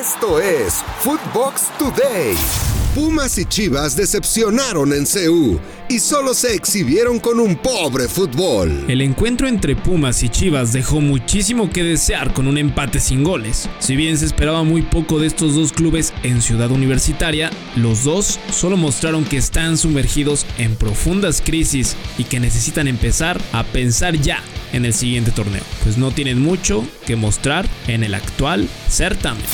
Esto es Footbox Today. Pumas y Chivas decepcionaron en CU y solo se exhibieron con un pobre fútbol. El encuentro entre Pumas y Chivas dejó muchísimo que desear con un empate sin goles. Si bien se esperaba muy poco de estos dos clubes en Ciudad Universitaria, los dos solo mostraron que están sumergidos en profundas crisis y que necesitan empezar a pensar ya en el siguiente torneo, pues no tienen mucho que mostrar en el actual certamen.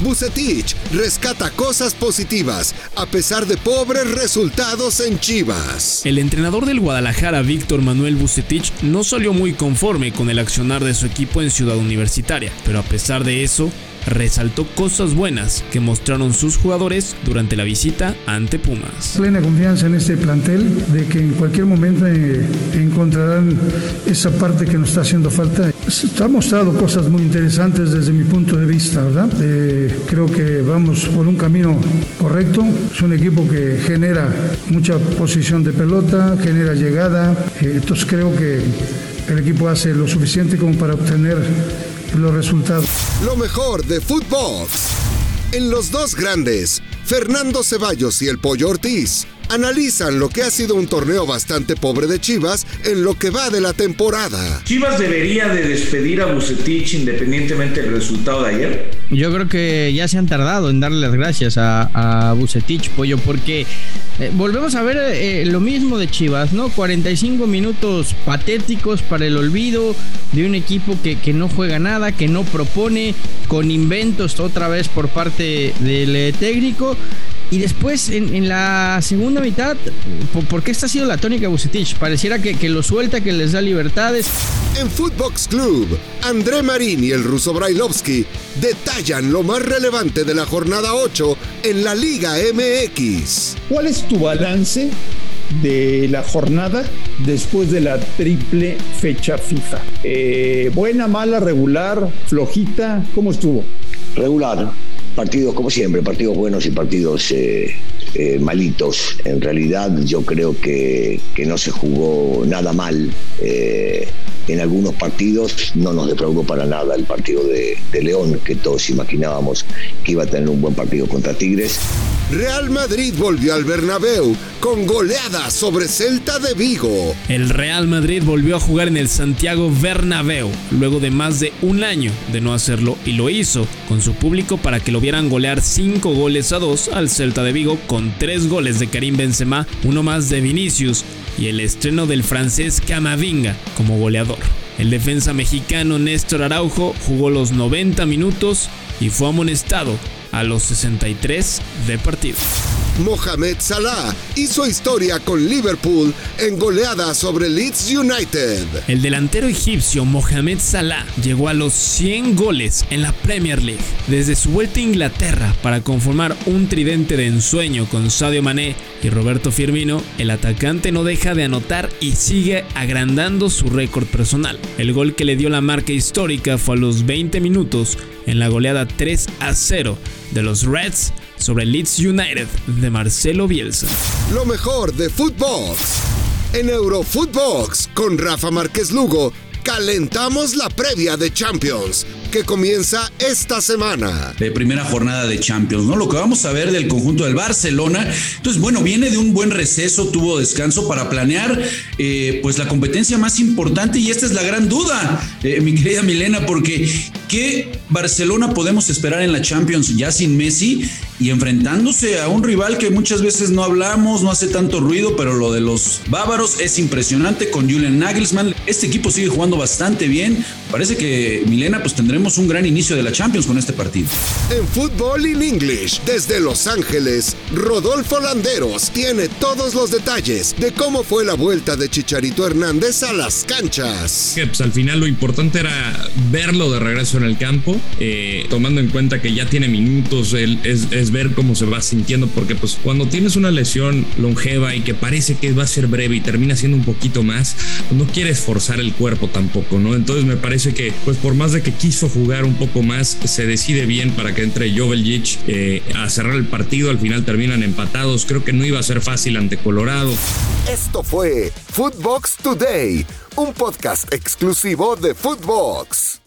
Bucetich rescata cosas positivas a pesar de pobres resultados en Chivas. El entrenador del Guadalajara, Víctor Manuel Bucetich, no salió muy conforme con el accionar de su equipo en Ciudad Universitaria, pero a pesar de eso, resaltó cosas buenas que mostraron sus jugadores durante la visita ante Pumas. Plena confianza en este plantel de que en cualquier momento eh, encontrarán esa parte que nos está haciendo falta. Se ha mostrado cosas muy interesantes desde mi punto de vista, ¿verdad? Eh, creo que vamos por un camino correcto. Es un equipo que genera mucha posición de pelota, genera llegada. Eh, entonces creo que el equipo hace lo suficiente como para obtener los resultados. Lo mejor de fútbol. En los dos grandes, Fernando Ceballos y el Pollo Ortiz analizan lo que ha sido un torneo bastante pobre de Chivas en lo que va de la temporada. ¿Chivas debería de despedir a Bucetich independientemente del resultado de ayer? Yo creo que ya se han tardado en darle las gracias a, a Bucetich, Pollo, porque eh, volvemos a ver eh, lo mismo de Chivas, ¿no? 45 minutos patéticos para el olvido de un equipo que, que no juega nada, que no propone, con inventos otra vez por parte del eh, técnico y después, en, la segunda mitad, ¿por, qué esta ha sido la tónica Bucetich? Pareciera que, que, lo suelta, que les da libertades. En Footbox Club, André Marín y el ruso Brailovsky detallan lo más relevante de la jornada 8 en la Liga MX. ¿Cuál es tu balance de la jornada después de la triple fecha FIFA? Eh, ¿Buena, mala, regular, flojita? ¿Cómo estuvo? Regular partidos como siempre, partidos buenos y partidos eh, eh, malitos. En realidad yo creo que, que no se jugó nada mal. Eh, en algunos partidos no nos defraudó para nada el partido de, de León, que todos imaginábamos que iba a tener un buen partido contra Tigres. Real Madrid volvió al Bernabéu con goleada sobre Celta de Vigo. El Real Madrid volvió a jugar en el Santiago Bernabéu luego de más de un año de no hacerlo y lo hizo con su público para que lo vieran golear 5 goles a 2 al Celta de Vigo con 3 goles de Karim Benzema, uno más de Vinicius y el estreno del francés Camavinga como goleador. El defensa mexicano Néstor Araujo jugó los 90 minutos y fue amonestado a los 63 de partido. Mohamed Salah hizo historia con Liverpool en goleada sobre Leeds United. El delantero egipcio Mohamed Salah llegó a los 100 goles en la Premier League desde su vuelta a Inglaterra para conformar un tridente de ensueño con Sadio Mané y Roberto Firmino. El atacante no deja de anotar y sigue agrandando su récord personal. El gol que le dio la marca histórica fue a los 20 minutos en la goleada 3 a 0 de los Reds sobre Leeds United de Marcelo Bielsa. Lo mejor de Footbox. En Eurofootbox con Rafa Márquez Lugo calentamos la previa de Champions que comienza esta semana. De primera jornada de Champions, ¿no? Lo que vamos a ver del conjunto del Barcelona. Entonces, bueno, viene de un buen receso, tuvo descanso para planear eh, pues la competencia más importante y esta es la gran duda, eh, mi querida Milena, porque ¿qué Barcelona podemos esperar en la Champions ya sin Messi y enfrentándose a un rival que muchas veces no hablamos, no hace tanto ruido, pero lo de los bávaros es impresionante con Julian Nagelsmann. Este equipo sigue jugando bastante bien. Parece que Milena pues tendremos un gran inicio de la Champions con este partido. En Fútbol in English, desde Los Ángeles, Rodolfo Landeros tiene todos los detalles de cómo fue la vuelta de Chicharito Hernández a las canchas. Que, pues al final lo importante era verlo de regreso en el campo, eh, tomando en cuenta que ya tiene minutos, es, es ver cómo se va sintiendo, porque pues cuando tienes una lesión longeva y que parece que va a ser breve y termina siendo un poquito más, pues no quieres forzar el cuerpo tampoco, ¿no? Entonces me parece que pues por más de que quiso jugar un poco más, se decide bien para que entre Joveljic eh, a cerrar el partido, al final terminan empatados, creo que no iba a ser fácil ante Colorado. Esto fue Footbox Today, un podcast exclusivo de Footbox.